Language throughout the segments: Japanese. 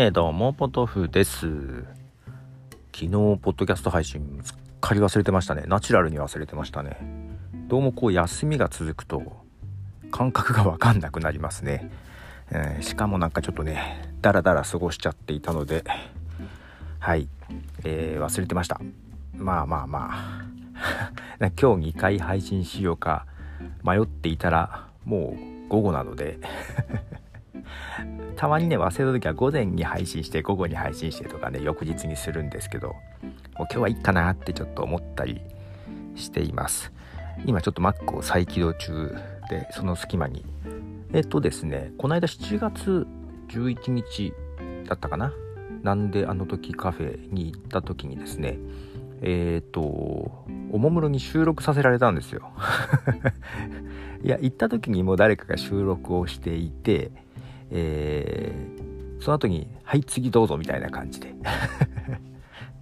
えー、どうも、ポトフです。昨日、ポッドキャスト配信、すっかり忘れてましたね。ナチュラルに忘れてましたね。どうもこう、休みが続くと、感覚がわかんなくなりますね。えー、しかもなんかちょっとね、ダラダラ過ごしちゃっていたので、はい、えー、忘れてました。まあまあまあ。今日2回配信しようか迷っていたら、もう午後なのでたまにね忘れた時は午前に配信して午後に配信してとかね翌日にするんですけどもう今日はいいかなってちょっと思ったりしています。今ちょっと Mac を再起動中でその隙間に。えっとですねこの間7月11日だったかな？なんであの時カフェに行った時にですねえっ、ー、とおもむろに収録させられたんですよ。いや行った時にもう誰かが収録をしていてえー、その後に「はい次どうぞ」みたいな感じで。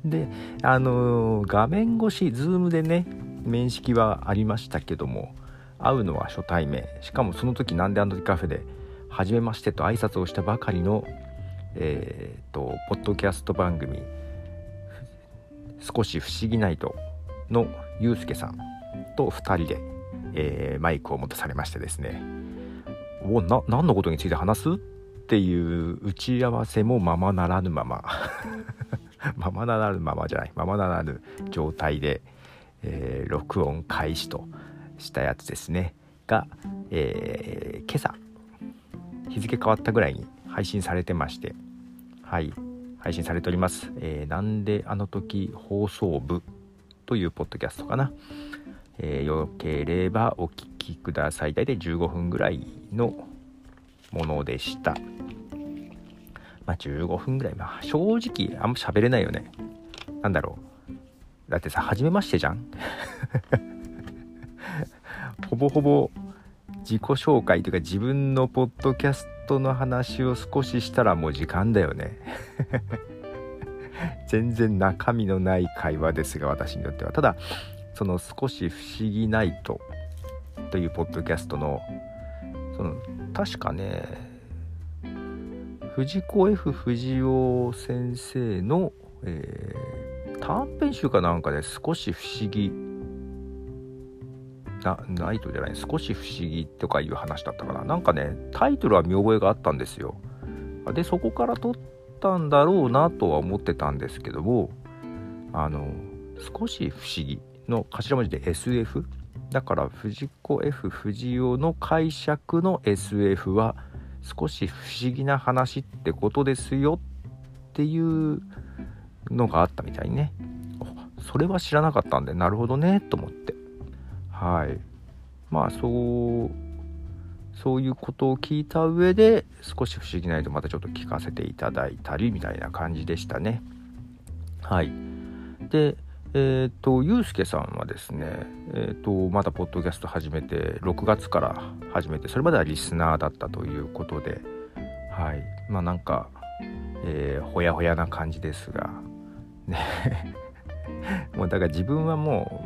であのー、画面越し Zoom でね面識はありましたけども会うのは初対面。しかもその時なんであの時カフェで「初めまして」と挨拶をしたばかりのえー、とポッドキャスト番組「少し不思議ナイト」のゆうすけさんと2人で、えー、マイクを持たされましてですね。おな何のことについて話す？っていう打ち合わせもままならぬまま。ままならぬままじゃない。ままならぬ状態で、えー、録音開始としたやつですね。が、えー、今朝日付変わったぐらいに配信されてまして。はい。配信されております、えー、なんであの時放送部というポッドキャストかな、えー、よければお聞きください。大体15分ぐらいのものでした。まあ15分ぐらい。まあ正直あんま喋れないよね。なんだろう。だってさ初めましてじゃん？ほぼほぼ自己紹介というか自分のポッドキャストの話を少ししたらもう時間だよね。全然中身のない会話ですが私にとっては。ただその少し不思議ないとというポッドキャストのその確かね藤子 F 不二雄先生の、えー、短編集かなんかで少し不思議なナイトじゃない少し不思議とかいう話だったかな。なんかねタイトルは見覚えがあったんですよ。でそこから撮ったんだろうなとは思ってたんですけどもあの少し不思議の頭文字で SF だから藤子 F 不二雄の解釈の SF は少し不思議な話ってことですよっていうのがあったみたいね。それは知らなかったんでなるほどねと思って。はい。まあそうそういうことを聞いた上で少し不思議ないとまたちょっと聞かせていただいたりみたいな感じでしたね。はい。でえっ、ー、と、ゆうすけさんはですね、えっ、と、まだポッドキャスト始めて、6月から始めて、それまではリスナーだったということで、はい。まあなんか、えー、ほやほやな感じですが、ね。もうだから自分はも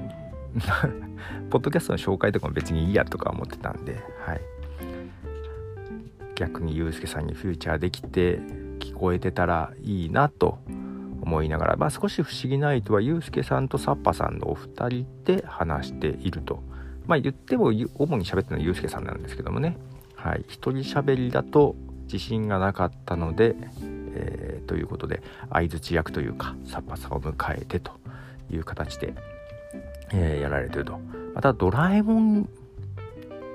う ポッドキャストの紹介とかも別にいいやとか思ってたんで、はい。逆にゆうすけさんにフューチャーできて聞こえてたらいいなと思いながら、まあ、少し不思議ないとはユうスケさんとサッパさんのお二人で話していると。まあ言っても主に喋ってるのはユうスケさんなんですけどもね。はい。一人喋りだと自信がなかったので、えー、ということで相づち役というかサッパさんを迎えてという形で、えー、やられてると。またドラえもん、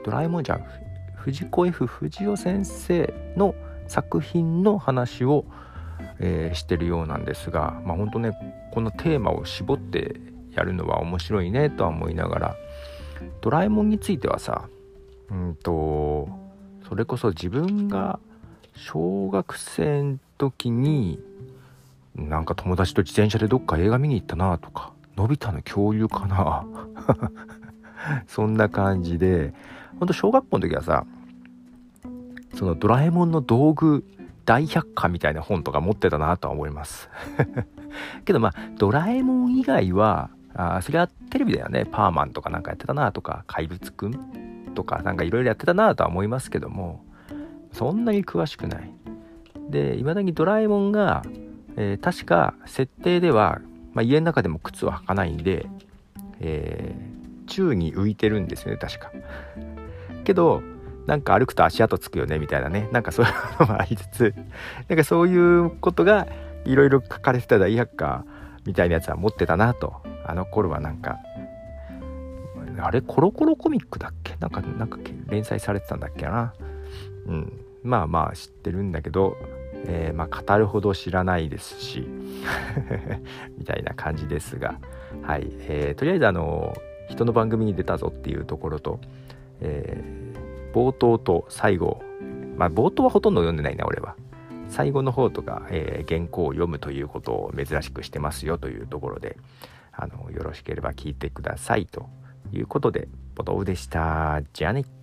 ドラえもんじゃん。藤子 F 不二雄先生の作品の話をえー、してるようなんですがまあ本当ねこのテーマを絞ってやるのは面白いねとは思いながらドラえもんについてはさうんとそれこそ自分が小学生の時になんか友達と自転車でどっか映画見に行ったなとかのび太の恐竜かな そんな感じでほんと小学校の時はさそのドラえもんの道具大百科みたいな本とか持ってたなとは思います。けどまあドラえもん以外はあそれはテレビだよね。パーマンとかなんかやってたなとか怪物くんとかなんかいろいろやってたなとは思いますけどもそんなに詳しくない。でいまだにドラえもんが、えー、確か設定では、まあ、家の中でも靴を履かないんで、えー、宙に浮いてるんですよね確か。けどなんか歩くと足跡つくよねみたいなね。なんかそういうのもありつつ。なんかそういうことがいろいろ書かれてた大百科みたいなやつは持ってたなと。あの頃はなんか。あれコロコロコミックだっけ？なんかなんか連載されてたんだっけな。うん。まあまあ知ってるんだけど、えー、まあ語るほど知らないですし。みたいな感じですが。はい、えー、とりあえずあの人の番組に出たぞっていうところと、えー、冒頭と最後。まあ冒頭はほとんど読んでないな俺は。最後の方とか、えー、原稿を読むということを珍しくしてますよというところであのよろしければ聞いてくださいということでボトウでした。じゃあね。